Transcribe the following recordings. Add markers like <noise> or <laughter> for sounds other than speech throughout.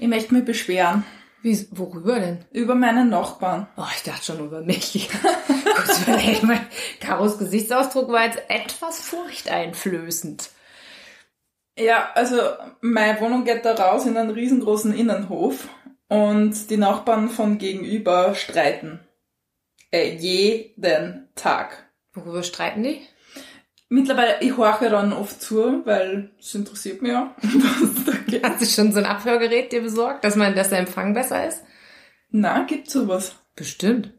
Ich möchte mich beschweren. Wie, worüber denn? Über meinen Nachbarn. Oh, ich dachte schon über mich. <laughs> Kurz überlegen, Karos Gesichtsausdruck war jetzt etwas furchteinflößend. Ja, also meine Wohnung geht da raus in einen riesengroßen Innenhof und die Nachbarn von gegenüber streiten. Äh, jeden Tag. Worüber streiten die? Mittlerweile, ich horche dann oft zu, weil es interessiert mich ja, <laughs> was da geht. Hast du schon so ein Abhörgerät dir besorgt, dass man, dass der Empfang besser ist? Na, gibt's sowas? Bestimmt.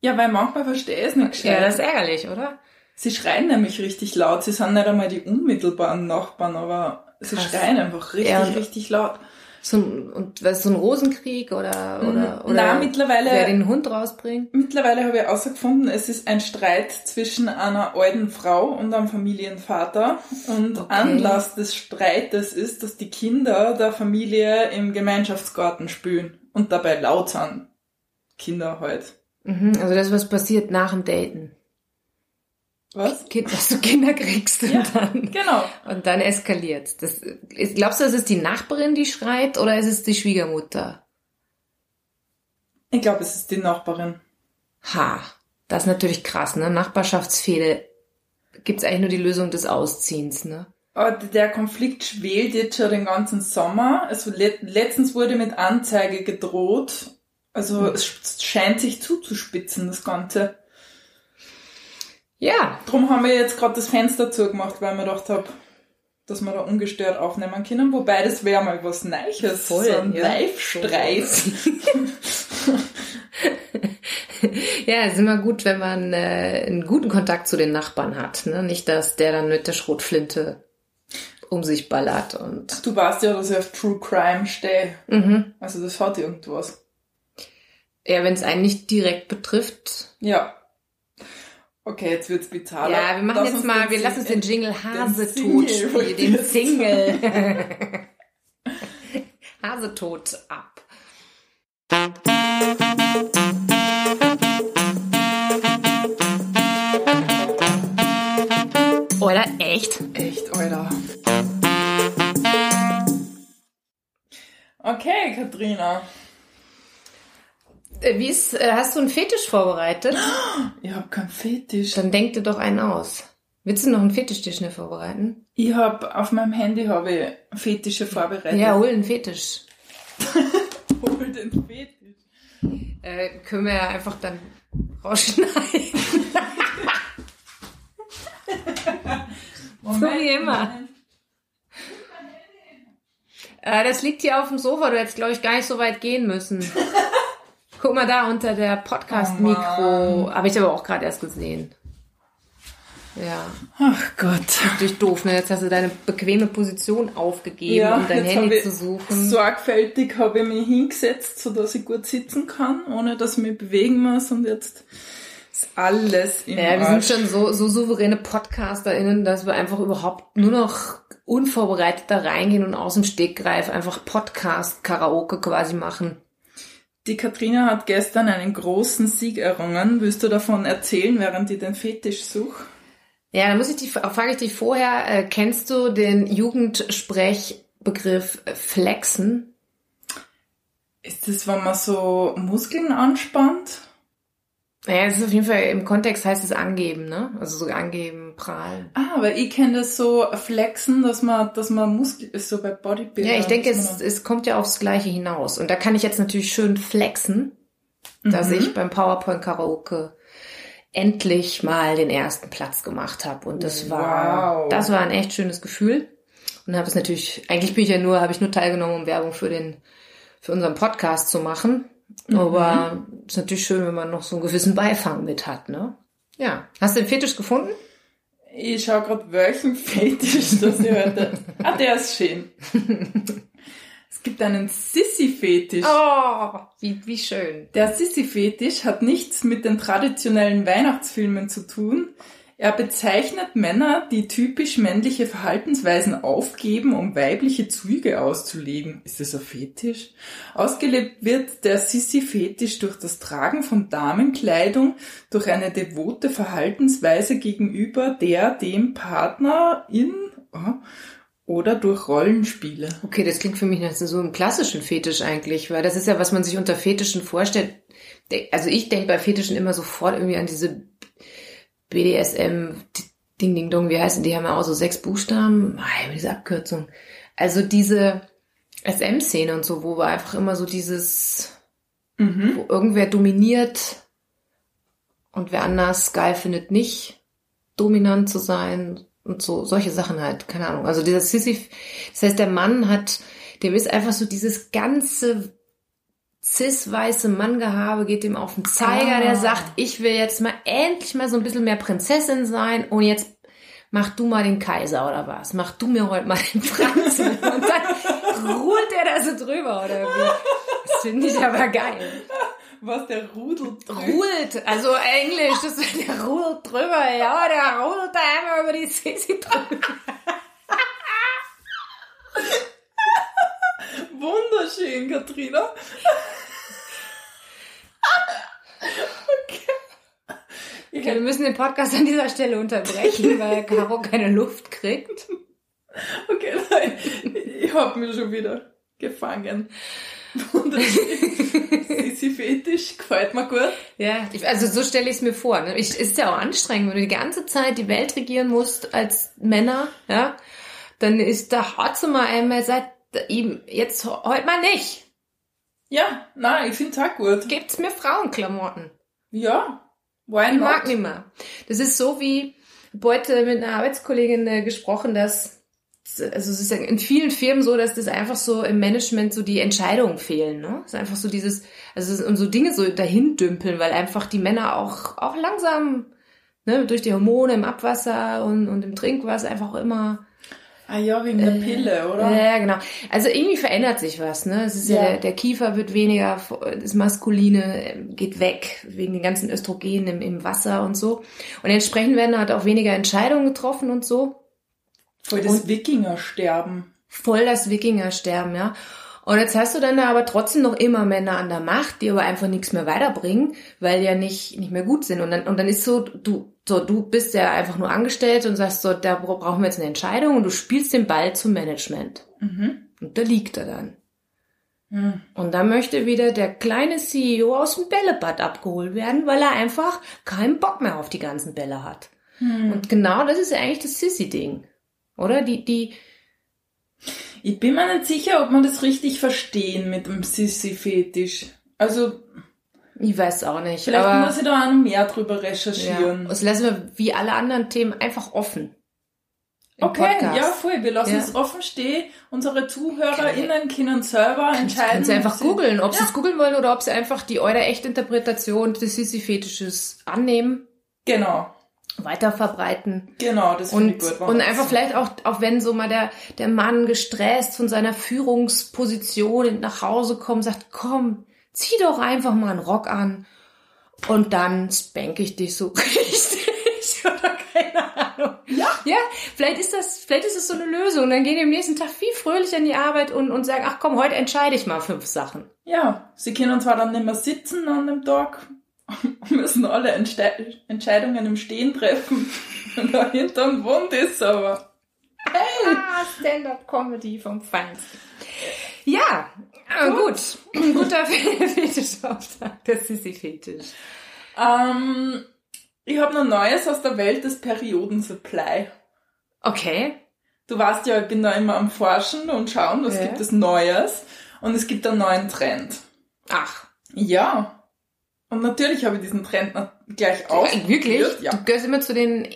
Ja, weil manchmal verstehe ich es nicht gescheit. Ja, das ist ärgerlich, oder? Sie schreien nämlich richtig laut. Sie sind nicht einmal die unmittelbaren Nachbarn, aber sie Krass. schreien einfach richtig, Ja, richtig laut. So ein, und was, so ein Rosenkrieg oder, oder, Mhm. oder Na, mittlerweile- wer den Hund rausbringt? Mittlerweile habe ich herausgefunden, es ist ein Streit zwischen einer alten Frau und einem Familienvater. Und Okay. Anlass des Streites ist, dass die Kinder der Familie im Gemeinschaftsgarten spielen und dabei laut sind. Kinder halt. Mhm, also das, was passiert nach dem Daten. Was? Kind, dass du Kinder kriegst und Ja. dann, Genau. und dann eskaliert. Das, glaubst du, es ist die Nachbarin, die schreit, oder ist es die Schwiegermutter? Ich glaube, es ist die Nachbarin. Ha, das ist natürlich krass, ne? Nachbarschaftsfehde gibt's eigentlich nur die Lösung des Ausziehens, ne? Aber der Konflikt schwelt jetzt schon den ganzen Sommer. Also le letztens wurde mit Anzeige gedroht. Also es scheint sich zuzuspitzen, das Ganze. Ja, Drum haben wir jetzt gerade das Fenster zugemacht, weil wir gedacht hab, dass wir da ungestört aufnehmen können. Wobei das wäre mal was Neues. Voll, so ein ja. Live-Streit. <laughs> ja, ist immer gut, wenn man äh, einen guten Kontakt zu den Nachbarn hat, ne? Nicht, dass der dann mit der Schrotflinte um sich ballert und Du weißt ja, dass ich auf True Crime stehe. mhm. Also das hat irgendwas. ja, wenn es einen nicht direkt betrifft. Ja. Okay, jetzt wird's bizarr. Ja, wir machen jetzt mal, wir lassen uns den Jingle Hase tot <laughs> spielen, den. Single. <laughs> Hase tot ab. Oder echt? Echt, Alter. Okay, Katrina. Äh, Wie ist, äh, hast du einen Fetisch vorbereitet? Ich hab keinen Fetisch. Dann denk dir doch einen aus. Willst du noch einen Fetisch schnell vorbereiten? Ich hab auf meinem Handy habe ich Fetische vorbereitet. Ja, hol einen Fetisch. <laughs> hol den Fetisch. Äh, können wir ja einfach dann rausschneiden. Moment, So wie immer. Äh, das liegt hier auf dem Sofa. Du hättest, glaube ich, gar nicht so weit gehen müssen. <laughs> Guck mal da unter der Oh Podcast-Mikro. Habe ich aber auch gerade erst gesehen. Ja, Ach Gott. natürlich doof. Ne? Jetzt hast du deine bequeme Position aufgegeben, Ja, um dein Handy zu suchen. Sorgfältig habe ich mich hingesetzt, so dass ich gut sitzen kann, ohne dass ich mich bewegen muss und jetzt ist alles im Ja, wir Arsch. sind schon so, so souveräne PodcasterInnen, dass wir einfach überhaupt nur noch unvorbereitet da reingehen und aus dem Stegreif einfach Podcast-Karaoke quasi machen. Die Katrina hat gestern einen großen Sieg errungen. Willst du davon erzählen, während ich den Fetisch suche? Ja, dann muss ich dich, frage ich dich vorher, äh, kennst du den Jugendsprechbegriff äh, Flexen? Ist das, wenn man so Muskeln anspannt? Naja, es ist auf jeden Fall, im Kontext heißt es angeben, ne? Also so angeben, prahlen. Ah, aber ich kenne das so flexen, dass man, dass man Muskel ist so bei Bodybuilding. Ja, ich denke, es, es kommt ja aufs Gleiche hinaus. Und da kann ich jetzt natürlich schön flexen, dass Mhm. ich beim PowerPoint Karaoke endlich mal den ersten Platz gemacht habe. Und das war, Wow. das war ein echt schönes Gefühl. Und habe es natürlich, eigentlich bin ich ja nur, habe ich nur teilgenommen, um Werbung für den, für unseren Podcast zu machen. Mhm. Aber ist natürlich schön, wenn man noch so einen gewissen Beifang mit hat, ne? Ja. Hast du den Fetisch gefunden? Ich schaue gerade welchen Fetisch <laughs> das ich heute. ah, der ist schön. es gibt einen Sissy-Fetisch. Oh, wie, wie schön. Der Sissy-Fetisch hat nichts mit den traditionellen Weihnachtsfilmen zu tun. Er bezeichnet Männer, die typisch männliche Verhaltensweisen aufgeben, um weibliche Züge auszuleben. Ist das ein Fetisch? Ausgelebt wird der Sissy-Fetisch durch das Tragen von Damenkleidung, durch eine devote Verhaltensweise gegenüber der dem Partner in Oder durch Rollenspiele. Okay, das klingt für mich nach so einem klassischen Fetisch eigentlich, weil das ist ja, was man sich unter Fetischen vorstellt. Also ich denke bei Fetischen immer sofort irgendwie an diese BDSM, Ding, Ding, Dong, wie heißen die? haben ja auch so sechs Buchstaben. Ah, diese Abkürzung. Also diese SM-Szene und so, wo wir einfach immer so dieses, mhm. wo irgendwer dominiert und wer anders geil findet, nicht dominant zu sein und so, solche Sachen halt, keine Ahnung. Also dieser Sissy, das heißt, der Mann hat, dem ist einfach so dieses ganze cis-weiße Manngehabe geht dem auf den Zeiger, ah. der sagt, ich will jetzt mal endlich mal so ein bisschen mehr Prinzessin sein und jetzt mach du mal den Kaiser oder was? Mach du mir heute mal den Franz. <laughs> und dann ruht er da so drüber oder wie? Das finde ich aber geil. Was der Rudel Rudelt, also Englisch, das der rudelt drüber, ja, der rudelt da einmal über die Sisi drüber. Wunderschön, Katrina. <laughs> okay. okay. Wir müssen den Podcast an dieser Stelle unterbrechen, <laughs> weil Caro keine Luft kriegt. Okay, nein, ich hab mich schon wieder gefangen. Sissi-Fetisch, gefällt mir gut. Ja, ich, also so stelle ich es mir vor. Ne? Ich, ist ja auch anstrengend, wenn du die ganze Zeit die Welt regieren musst als Männer, ja, dann ist da mal einmal seit ihm jetzt heute mal nicht. Ja, nein, ich finde es auch gut. Gibt's mir Frauenklamotten? Ja, why not? Ich mag nicht mehr. Das ist so wie, heute mit einer Arbeitskollegin äh, gesprochen, dass also es ist ja in vielen Firmen so, dass das einfach so im Management so die Entscheidungen fehlen. Ne? Es ist einfach so dieses, also und so Dinge so dahin dümpeln, weil einfach die Männer auch auch langsam ne, durch die Hormone im Abwasser und, und im Trinkwasser einfach immer Ah ja, wegen der äh, Pille, oder? Ja, genau. Also irgendwie verändert sich was, ne? Es ist ja, ja der, der, Kiefer wird weniger, das Maskuline geht weg, wegen den ganzen Östrogenen im, im Wasser und so. Und entsprechend werden halt auch weniger Entscheidungen getroffen und so. Voll das Wikingersterben. Voll das Wikingersterben, ja. Und jetzt hast du dann aber trotzdem noch immer Männer an der Macht, die aber einfach nichts mehr weiterbringen, weil die ja nicht, nicht mehr gut sind. Und dann, und dann ist so, du, so, du bist ja einfach nur angestellt und sagst so, da brauchen wir jetzt eine Entscheidung und du spielst den Ball zum Management. Mhm. Und da liegt er dann. Mhm. Und da möchte wieder der kleine CEO aus dem Bällebad abgeholt werden, weil er einfach keinen Bock mehr auf die ganzen Bälle hat. Mhm. Und genau das ist ja eigentlich das Sissy-Ding. Oder? Die, die. Ich bin mir nicht sicher, ob man das richtig verstehen mit dem Sissy-Fetisch. Also. Ich weiß auch nicht. Vielleicht aber, muss ich da auch noch mehr drüber recherchieren. Ja. Das lassen wir wie alle anderen Themen einfach offen. Okay, Podcast. ja, voll. Wir lassen ja. es offen stehen. Unsere ZuhörerInnen können selber entscheiden. Können sie einfach googeln, ob ja. sie es googeln wollen oder ob sie einfach die eure Echtinterpretation des Sissy-Fetisches annehmen. Genau weiter verbreiten. Genau, das finde ich gut. Und einfach vielleicht auch, auch wenn so mal der, der Mann gestresst von seiner Führungsposition nach Hause kommt, sagt, komm, zieh doch einfach mal einen Rock an und dann spank ich dich so <laughs> richtig <laughs> oder keine Ahnung. Ja. Ja, vielleicht ist das, vielleicht ist das so eine Lösung. Dann gehen die am nächsten Tag viel fröhlich an die Arbeit und, und sagen, ach komm, heute entscheide ich mal fünf Sachen. Ja, sie können zwar dann nicht mehr sitzen an dem Tag, <laughs> müssen alle Entste Entscheidungen im Stehen treffen. <laughs> Und da hinterm Wund ist aber. Hey! Ah, Stand-up-Comedy vom Feinsten. Ja, gut. gut. Guter <laughs> Fetischauftrag, der Sissi-Fetisch. Ähm, ich habe noch Neues aus der Welt des Periodensupply. Okay. Du weißt ja, ich bin da immer am Forschen und schauen, was ja. gibt es Neues. Und es gibt einen neuen Trend. Ach. Ja. Und natürlich habe ich diesen Trend gleich ausprobiert. Wirklich? Ja. Du gehörst immer zu den,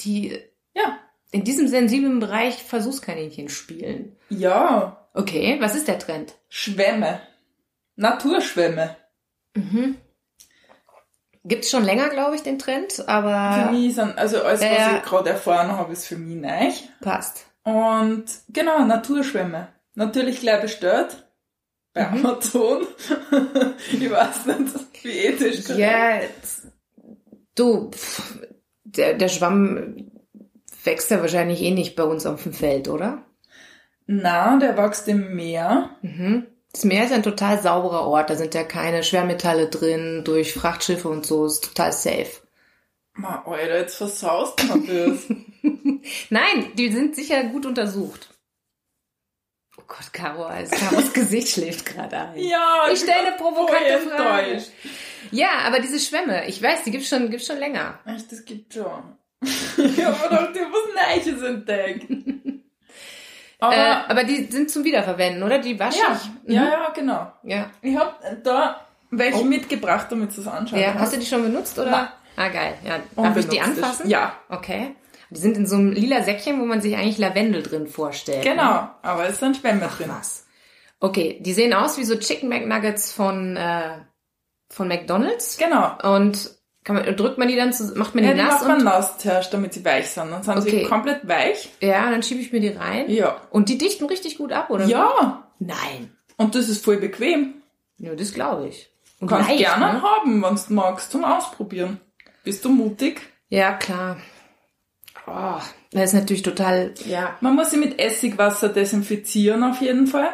die ja. in diesem sensiblen Bereich Versuchskaninchen spielen. Ja. Okay, was ist der Trend? Schwämme. Naturschwämme. Mhm. Gibt's schon länger, glaube ich, den Trend, aber... Für mich sind, also alles, äh, was ich gerade erfahren habe, ist für mich neu. Passt. Und genau, Naturschwämme. Natürlich gleich bestellt bei mhm. Amazon. <laughs> ich weiß nicht, wie ethisch. Ja, du, der, der Schwamm wächst ja wahrscheinlich eh nicht bei uns auf dem Feld, oder? Na, der wächst im Meer. Mhm. Das Meer ist ein total sauberer Ort. Da sind ja keine Schwermetalle drin durch Frachtschiffe und so. Ist total safe. Ma, Alter, jetzt versaust man das. <laughs> Nein, die sind sicher gut untersucht. Oh Gott, Caro, also Caros <laughs> Gesicht schläft gerade ein. Ja, Ich stelle eine provokante voll Frage. enttäuscht. Ja, aber diese Schwämme, ich weiß, die gibt's schon, gibt's schon länger. Echt, das gibt schon. <laughs> ich habe doch was Neues entdeckt. Aber, äh, aber die sind zum Wiederverwenden, oder? Die wasche ja, ich. Mhm. ja, genau. ja. Ich habe da welche Oh. mitgebracht, damit du es anschauen Ja, hast du die schon benutzt, oder? Nein. Ah, geil. Ja, darf ich die anfassen? Ja, Okay. Die sind in so einem lila Säckchen, wo man sich eigentlich Lavendel drin vorstellt. genau. Aber es sind Schwämme drin. Was? Okay, die sehen aus wie so Chicken McNuggets von, äh, von McDonalds. Genau. Und man, drückt man die dann, zu, macht man die Ja, die nass macht man nass zuerst, damit sie weich sind. Dann sind Okay. sie komplett weich. ja, dann schiebe ich mir die rein. Ja. Und die dichten richtig gut ab, oder? Ja. Nein. Und das ist voll bequem. Ja, das glaube ich. Und Kannst leicht, gerne ne? haben, wenn du magst, zum Ausprobieren. Bist du mutig? Ja, klar. Oh, das ist natürlich total, ja, Man muss sie mit Essigwasser desinfizieren auf jeden Fall.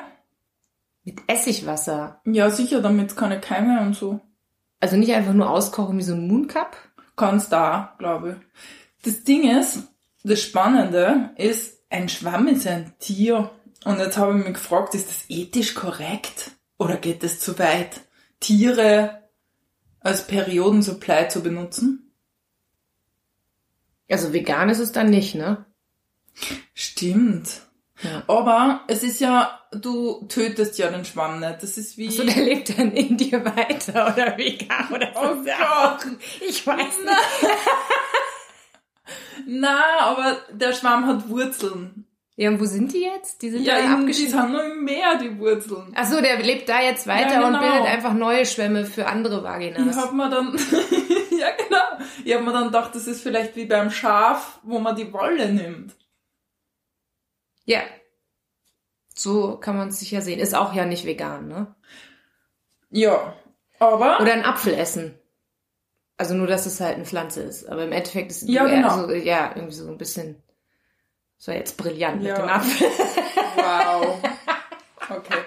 mit Essigwasser. Ja, sicher, damit keine Keime und so. Also nicht einfach nur auskochen wie so ein Mooncup. Kannst da, glaube ich. Das Ding ist, das Spannende ist, ein Schwamm ist ein Tier. Und jetzt habe ich mich gefragt, ist das ethisch korrekt? Oder geht es zu weit, Tiere als Periodensupply zu benutzen? Also vegan ist es dann nicht, ne? Stimmt. Ja. Aber es ist ja, du tötest ja den Schwamm nicht. Das ist wie... So, der lebt dann in dir weiter oder vegan oder so. Oh Gott. Ich weiß nicht. <laughs> Na, aber der Schwamm hat Wurzeln. Ja, und wo sind die jetzt? Die sind Ja, in, die sind nur im Meer, die Wurzeln. Ach so, der lebt da jetzt weiter Ja, und genau. bildet einfach neue Schwämme für andere Ich Vaginas. hab mir dann, <laughs> <laughs> ja genau, ich hab mir dann gedacht, das ist vielleicht wie beim Schaf, wo man die Wolle nimmt. Ja. So kann man es sicher sehen. Ist auch ja nicht vegan, ne? Ja, aber Oder ein Apfel essen. Also nur, dass es halt eine Pflanze ist. Aber im Endeffekt ist Ja, eher genau. so, ja, irgendwie so ein bisschen, so jetzt brillant Ja. mit dem Apfel. wow. <laughs> Okay.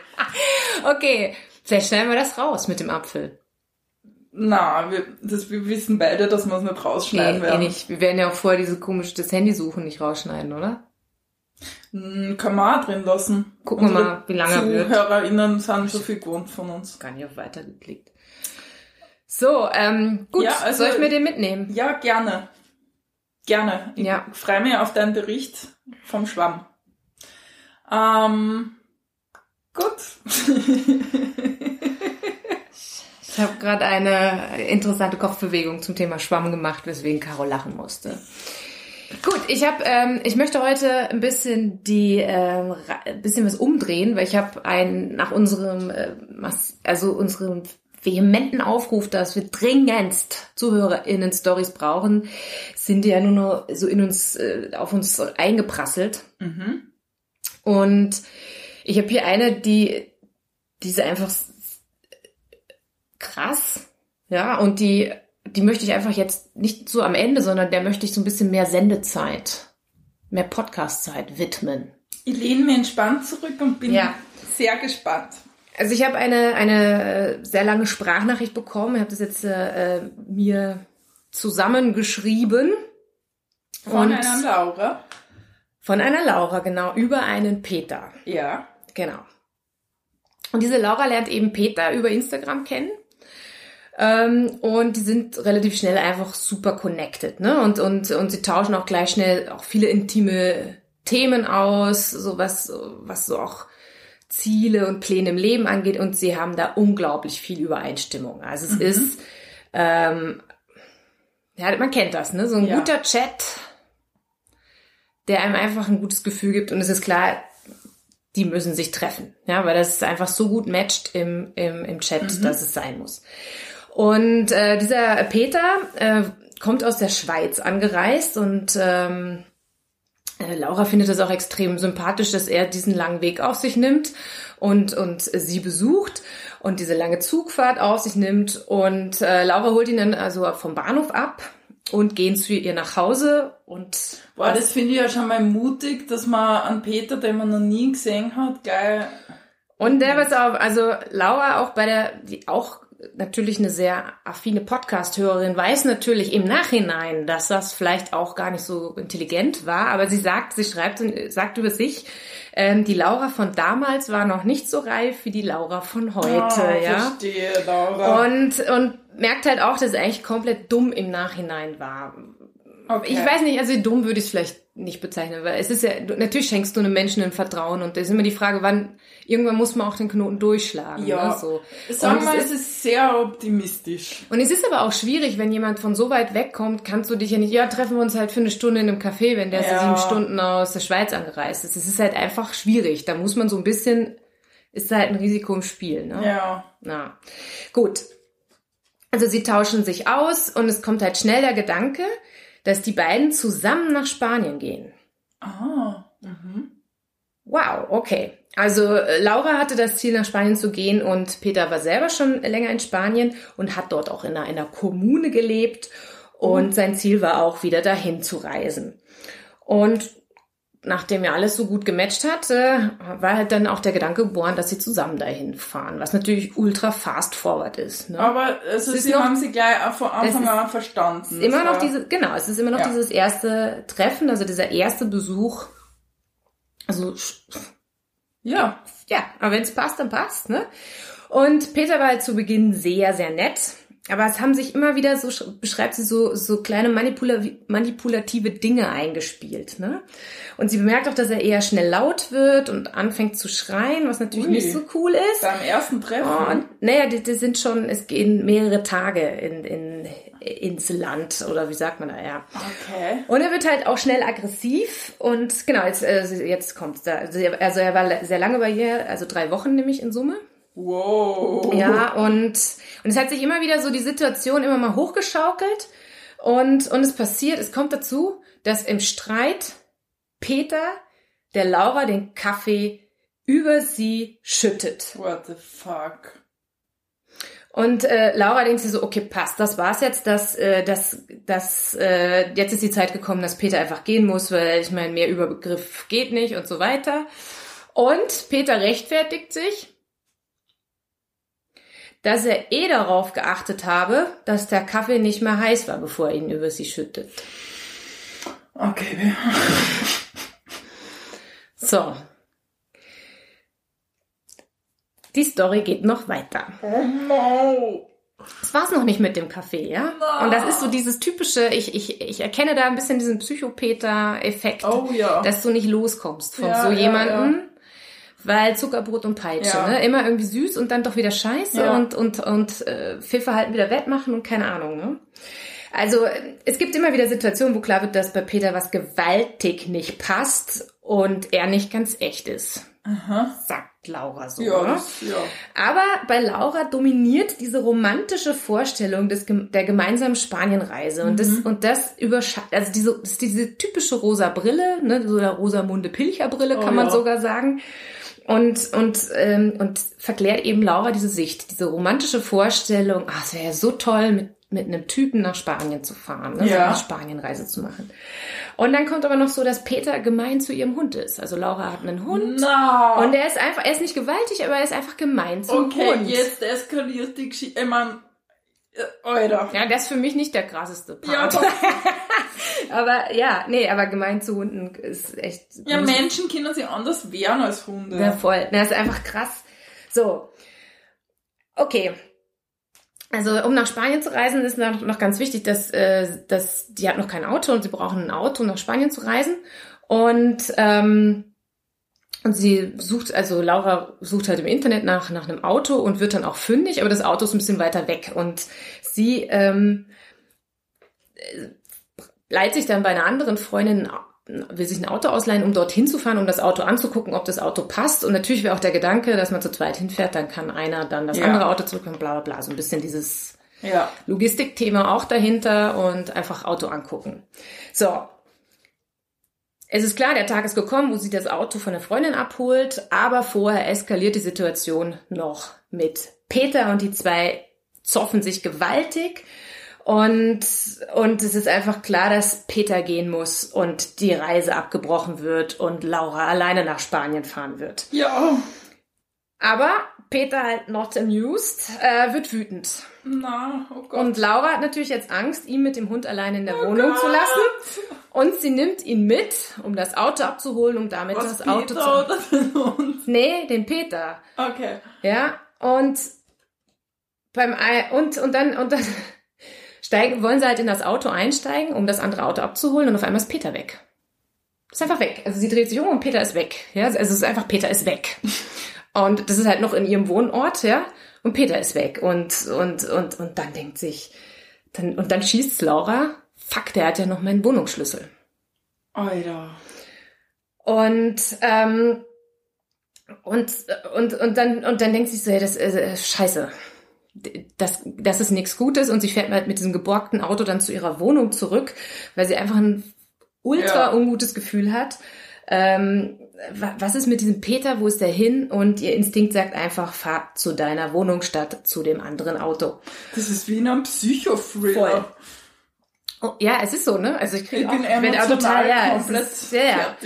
Okay, vielleicht schneiden wir das raus mit dem Apfel. Na, wir, das, wir wissen beide, dass wir es nicht rausschneiden Nee, eh werden. nicht. Wir werden ja auch vorher diese komische, das Handy suchen nicht rausschneiden, oder? Hm, Kann man auch drin lassen. Gucken wir Unsere mal, wie lange er wird. ZuhörerInnen sind schon viel gewohnt von uns. Gar nicht auf weiter geklickt. So, ähm, gut, Ja, also- soll ich mir den mitnehmen? Ja, gerne. Gerne. Ich Ja. freue mich auf deinen Bericht vom Schwamm. Ähm, gut. <laughs> Ich habe gerade eine interessante Kopfbewegung zum Thema Schwamm gemacht, weswegen Caro lachen musste. Gut, ich habe, ähm, ich möchte heute ein bisschen die, ähm, ein bisschen was umdrehen, weil ich habe ein nach unserem, äh, also unserem vehementen Aufruf, dass wir dringendst ZuhörerInnen Stories brauchen, sind die ja nur noch so in uns, äh, auf uns eingeprasselt. mhm. Und ich habe hier eine, die diese einfach krass, ja, und die die möchte ich einfach jetzt nicht so am Ende, sondern der möchte ich so ein bisschen mehr Sendezeit, mehr Podcastzeit widmen. Ich lehne mich entspannt zurück und bin Ja. sehr gespannt. Also ich habe eine eine äh, sehr lange Sprachnachricht bekommen. Ich habe das jetzt äh, äh, mir zusammengeschrieben Von einer Laura. von einer Laura genau über einen Peter. Ja. Genau. Und diese Laura lernt eben Peter über Instagram kennen. Ähm, und die sind relativ schnell einfach super connected, ne? Und, und, und sie tauschen auch gleich schnell auch viele intime Themen aus, so was, was so auch Ziele und Pläne im Leben angeht. Und sie haben da unglaublich viel Übereinstimmung. Also es ist, ähm, ja, man kennt das, ne? So ein Ja. guter Chat, der einem einfach ein gutes Gefühl gibt. Und es ist klar, die müssen sich treffen. Ja, weil das einfach so gut matcht im, im, im Chat, dass es sein muss. Und äh, dieser Peter äh, kommt aus der Schweiz angereist und ähm, äh, Laura findet es auch extrem sympathisch, dass er diesen langen Weg auf sich nimmt und, und sie besucht und diese lange Zugfahrt auf sich nimmt. Und äh, Laura holt ihn dann also vom Bahnhof ab und gehen zu ihr nach Hause und Boah, das finde ich ja schon mal mutig, dass man an Peter, den man noch nie gesehen hat, gleich. Und der was auf, also Laura auch bei der, die auch natürlich eine sehr affine Podcast-Hörerin, weiß natürlich im Nachhinein, dass das vielleicht auch gar nicht so intelligent war, aber sie sagt, sie schreibt und sagt über sich, ähm, die Laura von damals war noch nicht so reif wie die Laura von heute, Ah, ja. Verstehe, Laura. Und, und merkt halt auch, dass es eigentlich komplett dumm im Nachhinein war. Okay. Ich weiß nicht, also dumm würde ich es vielleicht nicht bezeichnen, weil es ist ja, natürlich schenkst du einem Menschen ein Vertrauen und da ist immer die Frage, wann, irgendwann muss man auch den Knoten durchschlagen. Ja. Ne, so. Sagen wir, es es ist sehr optimistisch. Und es ist aber auch schwierig, wenn jemand von so weit wegkommt, kannst du dich ja nicht, ja, treffen wir uns halt für eine Stunde in einem Café, wenn der Ja. sieben Stunden aus der Schweiz angereist ist. Es ist halt einfach schwierig. Da muss man so ein bisschen, ist halt ein Risiko im Spiel, ne? Ja. Na, gut. Also sie tauschen sich aus und es kommt halt schnell der Gedanke, dass die beiden zusammen nach Spanien gehen. Ah. Mhm. Wow, okay. Also äh, Laura hatte das Ziel, nach Spanien zu gehen und Peter war selber schon länger in Spanien und hat dort auch in einer, einer Kommune gelebt und sein Ziel war auch wieder dahin zu reisen. Und nachdem ja alles so gut gematcht hat, äh, war halt dann auch der Gedanke geboren, dass sie zusammen dahin fahren, was natürlich ultra fast forward ist. Ne? Aber also Es ist sie noch- haben sie gleich auch von Anfang an verstanden. immer Das noch war- diese, genau, es ist immer noch Ja. dieses erste Treffen, also dieser erste Besuch. Also Ja. ja, aber wenn es passt, dann passt, ne? Und Peter war halt zu Beginn sehr, sehr nett. Aber es haben sich immer wieder so, sch- beschreibt sie so, so kleine manipula manipulative Dinge eingespielt, ne? Und sie bemerkt auch, dass er eher schnell laut wird und anfängt zu schreien, was natürlich Ui. nicht so cool ist. Beim ersten Treffen. Und naja, die, die sind schon, es gehen mehrere Tage in, in, ins Land, oder wie sagt man da, ja. okay. Und er wird halt auch schnell aggressiv und genau, jetzt, äh, jetzt kommt's da. Also er, also er war sehr lange bei ihr, also drei Wochen nämlich in Summe. Wow. Ja, und, und es hat sich immer wieder so die Situation immer mal hochgeschaukelt und, und es passiert, es kommt dazu, dass im Streit Peter der Laura den Kaffee über sie schüttet. What the fuck? Und äh, Laura denkt sich so, okay, passt, das war's jetzt, das, äh, das, das, äh, jetzt ist die Zeit gekommen, dass Peter einfach gehen muss, weil ich meine, mehr Überbegriff geht nicht und so weiter. Und Peter rechtfertigt sich, dass er eh darauf geachtet habe, dass der Kaffee nicht mehr heiß war, bevor er ihn über sie schüttet. Okay. So. Die Story geht noch weiter. Oh no. Das war's noch nicht mit dem Kaffee, ja? Und das ist so dieses typische, ich, ich, ich erkenne da ein bisschen diesen Psychopeter-Effekt, Oh ja. dass du nicht loskommst von Ja, so ja, jemanden. Weil Zuckerbrot und Peitsche, Ja. ne? Immer irgendwie süß und dann doch wieder scheiße Ja. und, und, und äh, Fehlverhalten wieder wettmachen und keine Ahnung, ne? Also es gibt immer wieder Situationen, wo klar wird, dass bei Peter was gewaltig nicht passt und er nicht ganz echt ist. Aha. Sagt Laura so. Ja, ne? das, ja. Aber bei Laura dominiert diese romantische Vorstellung des, der gemeinsamen Spanienreise. Und das, und das überschattet, also diese, diese typische rosa Brille, ne, so der Rosamunde Pilcher Brille, kann Oh man ja. sogar sagen. Und, und, ähm, und verklärt eben Laura diese Sicht, diese romantische Vorstellung, ah, es wäre ja so toll, mit, mit einem Typen nach Spanien zu fahren, ne, so Ja. eine Spanienreise zu machen. Und dann kommt aber noch so, dass Peter gemein zu ihrem Hund ist. Also Laura hat einen Hund. Na. Und er ist einfach, er ist nicht gewaltig, aber er ist einfach gemein zum okay, Hund. jetzt eskaliert die Geschichte. Ich mein, äh, Alter. Ja, das ist für mich nicht der krasseste Ja, Part. doch. <laughs> aber ja, nee, aber gemein zu Hunden ist echt. ja, Menschen können sich anders wehren als Hunde. Ja, voll. Das ist einfach krass. So. Okay. Also, um nach Spanien zu reisen, ist noch, noch ganz wichtig, dass, äh, dass die hat noch kein Auto und sie brauchen ein Auto, um nach Spanien zu reisen. Und, ähm, und sie sucht, also Laura sucht halt im Internet nach, nach einem Auto und wird dann auch fündig, aber das Auto ist ein bisschen weiter weg. Und sie ähm, äh, leiht sich dann bei einer anderen Freundin will sich ein Auto ausleihen, um dorthin zu fahren, um das Auto anzugucken, ob das Auto passt. Und natürlich wäre auch der Gedanke, dass man zu zweit hinfährt, dann kann einer dann das Ja. andere Auto zurückkommen, bla bla bla. So ein bisschen dieses Ja. Logistikthema auch dahinter und einfach Auto angucken. So. Es ist klar, der Tag ist gekommen, wo sie das Auto von der Freundin abholt, aber vorher eskaliert die Situation noch mit Peter und die zwei zoffen sich gewaltig. Und, und es ist einfach klar, dass Peter gehen muss und die Reise abgebrochen wird und Laura alleine nach Spanien fahren wird. Ja. Aber Peter halt not amused, äh, wird wütend. Na, oh Gott. Und Laura hat natürlich jetzt Angst, ihn mit dem Hund allein in der Oh Wohnung Gott. zu lassen. Und sie nimmt ihn mit, um das Auto abzuholen, um damit Was, das Auto Peter zu... oder <laughs> Hund? Nee, den Peter. Okay. Ja, und beim Ei- und und dann und dann <laughs> steigen wollen sie halt in das Auto einsteigen, um das andere Auto abzuholen und auf einmal ist Peter weg. Ist einfach weg. Also sie dreht sich um und Peter ist weg. Ja, also es ist einfach Peter ist weg. <laughs> Und das ist halt noch in ihrem Wohnort, ja, und Peter ist weg und und und und dann denkt sich dann und dann schießt Laura, fuck, der hat ja noch meinen Wohnungsschlüssel. Alter. Und ähm, und und und dann und dann denkt sie so, ja, das ist äh, scheiße. Das, das ist nichts Gutes und sie fährt halt mit diesem geborgten Auto dann zu ihrer Wohnung zurück, weil sie einfach ein ultra Ja. ungutes Gefühl hat. Ähm, wa- was ist mit diesem Peter? Wo ist der hin? Und ihr Instinkt sagt einfach, fahr zu deiner Wohnung statt zu dem anderen Auto. Das ist wie in einem Psychothriller. Voll. Oh, ja, es ist so, ne? Also ich kriege Ich auch, bin auch total, ja, es komplett ist, ja, ja.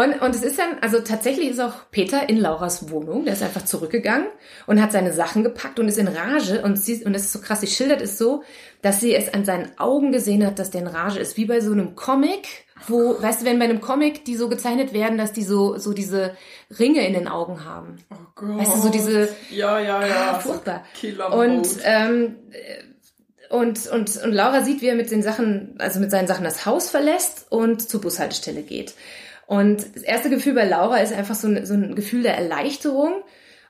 Und, und es ist dann, also tatsächlich ist auch Peter in Lauras Wohnung, der ist einfach zurückgegangen und hat seine Sachen gepackt und ist in Rage und sie, und das ist so krass, sie schildert es so, dass sie es an seinen Augen gesehen hat, dass der in Rage ist, wie bei so einem Comic, wo, weißt du, wenn bei einem Comic die so gezeichnet werden, dass die so, so diese Ringe in den Augen haben. Oh Gott. Weißt du, so diese- Ja, ja, ja. Ah, furchtbar. Killer Und, ähm, und, und, und Laura sieht, wie er mit den Sachen, also mit seinen Sachen das Haus verlässt und zur Bushaltestelle geht. Und das erste Gefühl bei Laura ist einfach so ein, so ein Gefühl der Erleichterung.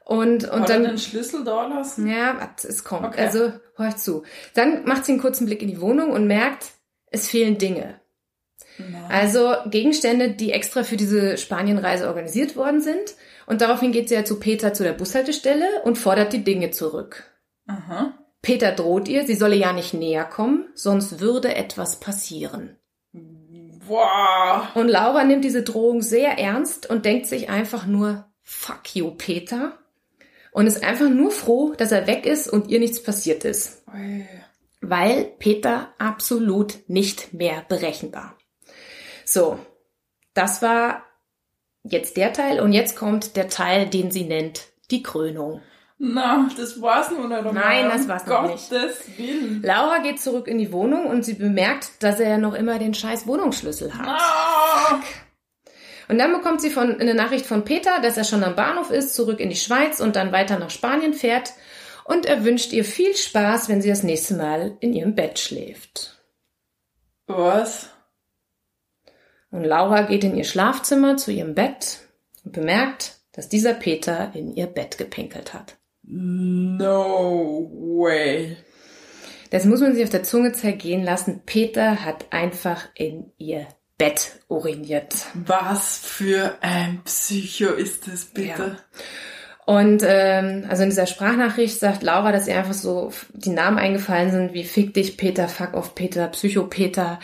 Und, und Hat er dann, den Schlüssel da lassen? ja, es kommt. Okay. Also, hör zu. Dann macht sie einen kurzen Blick in die Wohnung und merkt, es fehlen Dinge. Nein. Also Gegenstände, die extra für diese Spanienreise organisiert worden sind. Und daraufhin geht sie ja zu Peter zu der Bushaltestelle und fordert die Dinge zurück. Aha. Peter droht ihr, sie solle ja nicht näher kommen, sonst würde etwas passieren. Boah. Und Laura nimmt diese Drohung sehr ernst und denkt sich einfach nur, fuck you, Peter. Und ist einfach nur froh, dass er weg ist und ihr nichts passiert ist. Ui. Weil Peter absolut nicht mehr berechenbar. So, das war jetzt der Teil und jetzt kommt der Teil, den sie nennt die Krönung. Na, das war's nur nicht einmal. Nein, das war's noch nicht. Gottes Willen. Laura geht zurück in die Wohnung und sie bemerkt, dass er ja noch immer den scheiß Wohnungsschlüssel hat. Ah. Und dann bekommt sie von, eine Nachricht von Peter, dass er schon am Bahnhof ist, zurück in die Schweiz und dann weiter nach Spanien fährt. Und er wünscht ihr viel Spaß, wenn sie das nächste Mal in ihrem Bett schläft. Was? Und Laura geht in ihr Schlafzimmer zu ihrem Bett und bemerkt, dass dieser Peter in ihr Bett gepinkelt hat. No way. Das muss man sich auf der Zunge zergehen lassen. Peter hat einfach in ihr Bett uriniert. Was für ein Psycho ist das bitte? Und ähm, also in dieser Sprachnachricht sagt Laura, dass ihr einfach so die Namen eingefallen sind, wie Fick dich Peter, Fuck off Peter, Psycho Peter.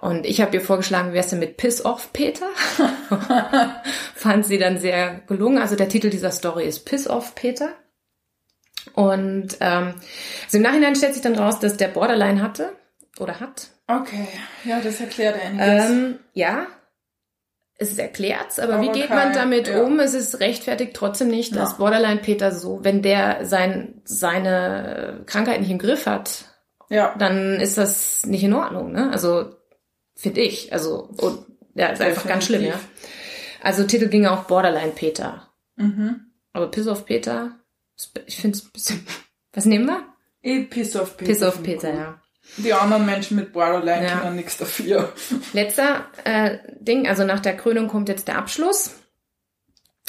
Und ich habe ihr vorgeschlagen, wie wär's denn mit Piss off Peter? <laughs> Fand sie dann sehr gelungen. Also der Titel dieser Story ist Piss off Peter. Und ähm, also im Nachhinein stellt sich dann raus, dass der Borderline hatte oder hat. Okay, ja, das erklärt einiges. Ähm, ja, es ist erklärt, aber, wie Aber geht kein- man damit ja. um? Es ist rechtfertigt trotzdem nicht, dass Ja. Borderline Peter so, wenn der sein, seine Krankheit nicht im Griff hat, ja, dann ist das nicht in Ordnung, ne? Also, finde ich. Also, und, ja, ist einfach ganz schlimm, ja. Also, Titel ging auch Borderline Peter. mhm. Aber Piss auf Peter, ich finde es ein bisschen, was nehmen wir? Eh, Piss auf Peter. Piss auf ich Peter, ja. Die anderen Menschen mit Borderline Ja. können nichts dafür. Letzter äh, Ding, also nach der Krönung kommt jetzt der Abschluss.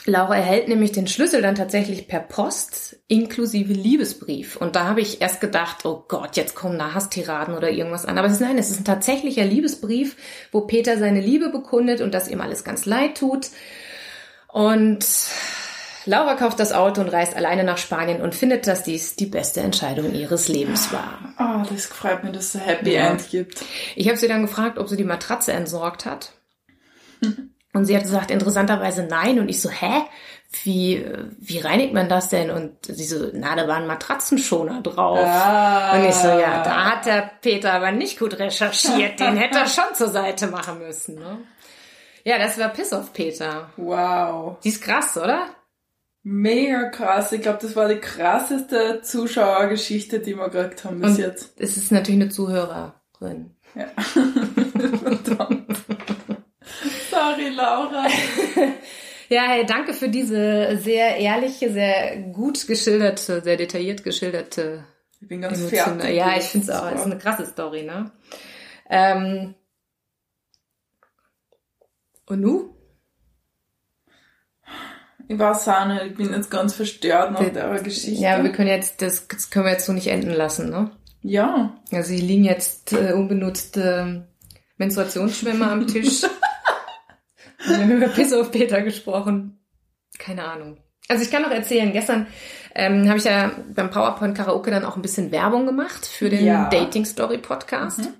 Laura erhält nämlich den Schlüssel dann tatsächlich per Post inklusive Liebesbrief. Und da habe ich erst gedacht, oh Gott, jetzt kommen da Hasstiraden oder irgendwas an. Aber es ist, nein, es ist ein tatsächlicher Liebesbrief, wo Peter seine Liebe bekundet und dass ihm alles ganz leid tut. Und Laura kauft das Auto und reist alleine nach Spanien und findet, dass dies die beste Entscheidung ihres Lebens war. Ah, das freut mich, dass es ein Happy Ja. End gibt. Ich habe sie dann gefragt, ob sie die Matratze entsorgt hat. Und sie hat gesagt, interessanterweise nein. Und ich so, hä? Wie, wie reinigt man das denn? Und sie so, na, da war ein Matratzenschoner drauf. Ah. Und ich so, ja, da hat der Peter aber nicht gut recherchiert. Den hätte er schon zur Seite machen müssen. Ne? Ja, das war Piss auf Peter. Wow. Die ist krass, oder? Mega krass. Ich glaube, das war die krasseste Zuschauergeschichte, die wir gekriegt haben bis Und jetzt. Es ist natürlich eine Zuhörerin. Ja. Verdammt. <laughs> Sorry, Laura. Ja, hey, danke für diese sehr ehrliche, sehr gut geschilderte, sehr detailliert geschilderte Ich bin ganz Emotional. fertig. Ja, ich finde es auch. Es ist eine krasse Story, ne? Ähm, und nu? Ich weiß auch nicht, ich bin jetzt ganz verstört nach Wir- der Geschichte. Ja, wir können jetzt, das, das können wir jetzt so nicht enden lassen, ne? ja. Also hier liegen jetzt äh, unbenutzte Menstruationsschwämme am Tisch. <laughs> wir haben über Piss auf Peter gesprochen. Keine Ahnung. Also ich kann noch erzählen, gestern ähm, habe ich ja beim PowerPoint Karaoke dann auch ein bisschen Werbung gemacht für den Ja. Dating Story Podcast. Mhm.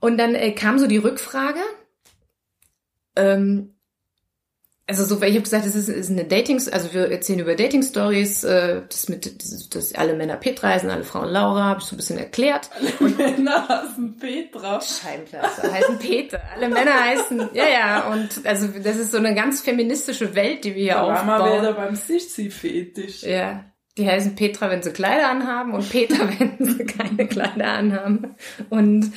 Und dann äh, kam so die Rückfrage. Ähm, also so, weil ich habe gesagt, es ist, ist eine Dating, also wir erzählen über Dating Stories, äh, das mit, das, das alle Männer Petra heißen, alle Frauen Laura, habe ich so ein bisschen erklärt. Männer hassen Petra. Scheinklasse heißen Peter, alle Männer heißen, ja ja, und also das ist so eine ganz feministische Welt, die wir hier Da aufbauen. wieder beim Sissi-Fetisch. Ja, die heißen Petra, wenn sie Kleider anhaben und Peter, <laughs> wenn sie keine Kleider anhaben. Und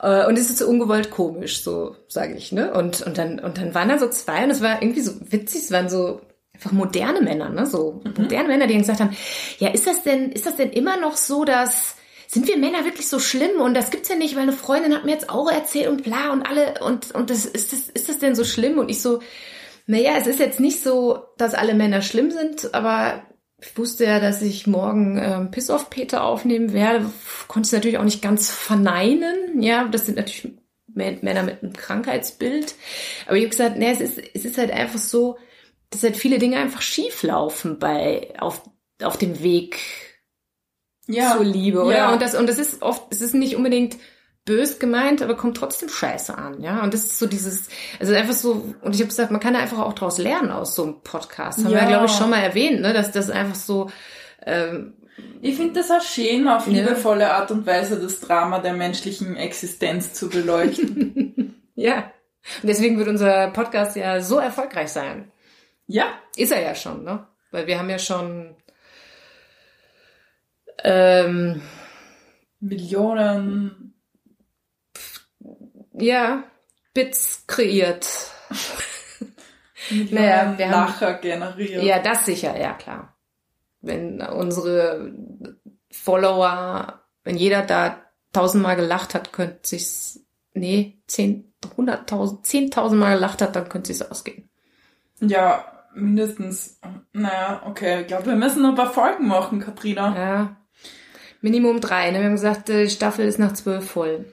äh, und es ist so ungewollt komisch, so sage ich, ne? Und und dann und dann waren da so zwei und es war irgendwie so witzig, es waren so einfach moderne Männer, ne? So moderne Männer, die gesagt haben, ja, ist das denn ist das denn immer noch so, dass sind wir Männer wirklich so schlimm und das gibt's ja nicht, weil eine Freundin hat mir jetzt auch erzählt und bla und alle und und das ist das ist das denn so schlimm und ich so naja, es ist jetzt nicht so, dass alle Männer schlimm sind, aber ich wusste ja, dass ich morgen ähm, Piss auf Peter aufnehmen werde. Konnte es natürlich auch nicht ganz verneinen. Ja, das sind natürlich Mä- Männer mit einem Krankheitsbild. Aber ich habe gesagt, nee, es ist, es ist halt einfach so, dass halt viele Dinge einfach schief laufen bei, auf, auf dem Weg Ja. zur Liebe, oder? Ja. Und das, und das ist oft, es ist nicht unbedingt bös gemeint, aber kommt trotzdem scheiße an, ja. Und das ist so dieses, also einfach so, und ich habe gesagt, man kann da einfach auch draus lernen aus so einem Podcast. Haben wir, Ja. glaube ich, schon mal erwähnt, ne, dass das einfach so, ähm, Ich finde das auch schön, auf liebevolle Art und Weise das Drama der menschlichen Existenz zu beleuchten. <laughs> ja. Und deswegen wird unser Podcast ja so erfolgreich sein. ja. Ist er ja schon, ne? Weil wir haben ja schon, ähm, Millionen. Ja, Bits kreiert. Naja, wir haben- Lacher generiert. Ja, das sicher, ja klar. Wenn unsere Follower, wenn jeder da tausendmal gelacht hat, könnte sich's, nee, zehn, hunderttausend, zehntausend Mal gelacht hat, dann könnte sich's ausgehen. Ja, mindestens. Naja, okay. Ich glaube, wir müssen noch ein paar Folgen machen, Katrina. Ja. Minimum drei, ne? Wir haben gesagt, die Staffel ist nach zwölf voll.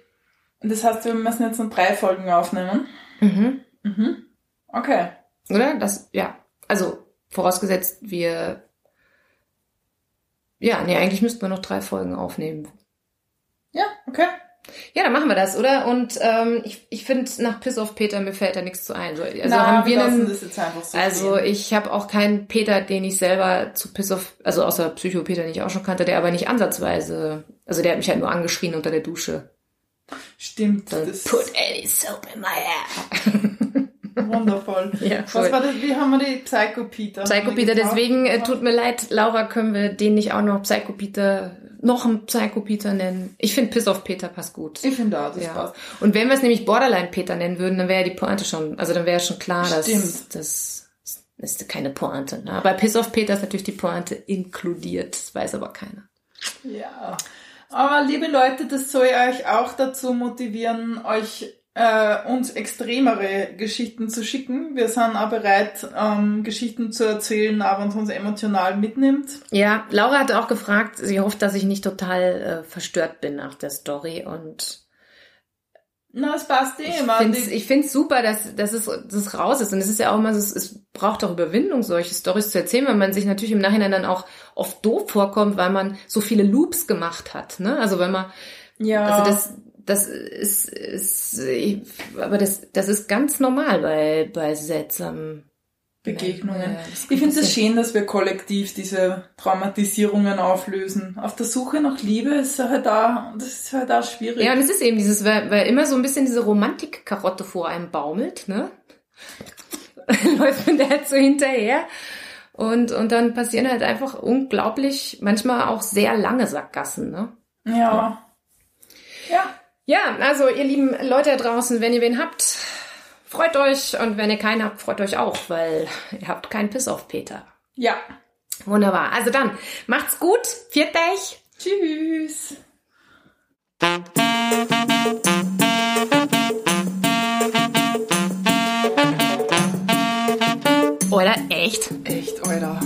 Das heißt, wir müssen jetzt noch drei Folgen aufnehmen. Mhm. Mhm. Okay. Oder? Das, ja. Also, vorausgesetzt, wir, ja, nee, eigentlich müssten wir noch drei Folgen aufnehmen. Ja, okay. Ja, dann machen wir das, oder? Und ähm, ich, ich finde, nach Piss auf Peter, mir fällt da nichts zu ein. So, Also Na, haben wir lassen einen, das jetzt einfach so also ich habe auch keinen Peter, den ich selber zu Piss auf, also außer Psycho-Peter, den ich auch schon kannte, der aber nicht ansatzweise, also der hat mich halt nur angeschrien unter der Dusche. Stimmt. So, Das Put any soap in my hair. <laughs> wundervoll. <laughs> Ja, voll. Was war das? Wie haben wir die Psycho-Peter? Psycho-Peter, deswegen äh, tut mir leid, Laura, können wir den nicht auch noch Psycho-Peter, noch einen Psycho-Peter nennen? Ich finde Piss auf Peter passt gut. Ich finde auch, das Ja. passt. Und wenn wir es nämlich Borderline-Peter nennen würden, dann wäre ja die Pointe schon, also dann wäre schon klar, dass das ist keine Pointe. Ne? Bei Piss auf Peter ist natürlich die Pointe inkludiert, das weiß aber keiner. Ja. Aber liebe Leute, das soll euch auch dazu motivieren, euch äh, uns extremere Geschichten zu schicken. Wir sind auch bereit, ähm, Geschichten zu erzählen, aber uns emotional mitnimmt. Ja, Laura hat auch gefragt, sie hofft, dass ich nicht total äh, verstört bin nach der Story und Na, es passt eh Ich immer. finde ich find's super, dass, dass, es, dass es raus ist. Und es ist ja auch immer, so, es, es braucht auch Überwindung, solche Stories zu erzählen, weil man sich natürlich im Nachhinein dann auch oft doof vorkommt, weil man so viele Loops gemacht hat. Ne? Also wenn man, ja. also das, das ist, ist ich, aber das, das ist ganz normal bei, bei seltsamen Begegnungen. Ja, Ich finde es schön, dass wir kollektiv diese Traumatisierungen auflösen. Auf der Suche nach Liebe ist halt da, das ist halt da schwierig. Ja, und es ist eben dieses, weil, weil immer so ein bisschen diese Romantik-Karotte vor einem baumelt, ne? <laughs> läuft man der halt so hinterher. Und, und dann passieren halt einfach unglaublich, manchmal auch sehr lange Sackgassen, ne? Ja. Ja. Ja, also ihr lieben Leute da draußen, wenn ihr wen habt, freut euch. Und wenn ihr keinen habt, freut euch auch, weil ihr habt keinen Piss auf Peter. Ja. Wunderbar. Also dann, macht's gut. Viert euch. Tschüss. Oder echt? Echt, Alter.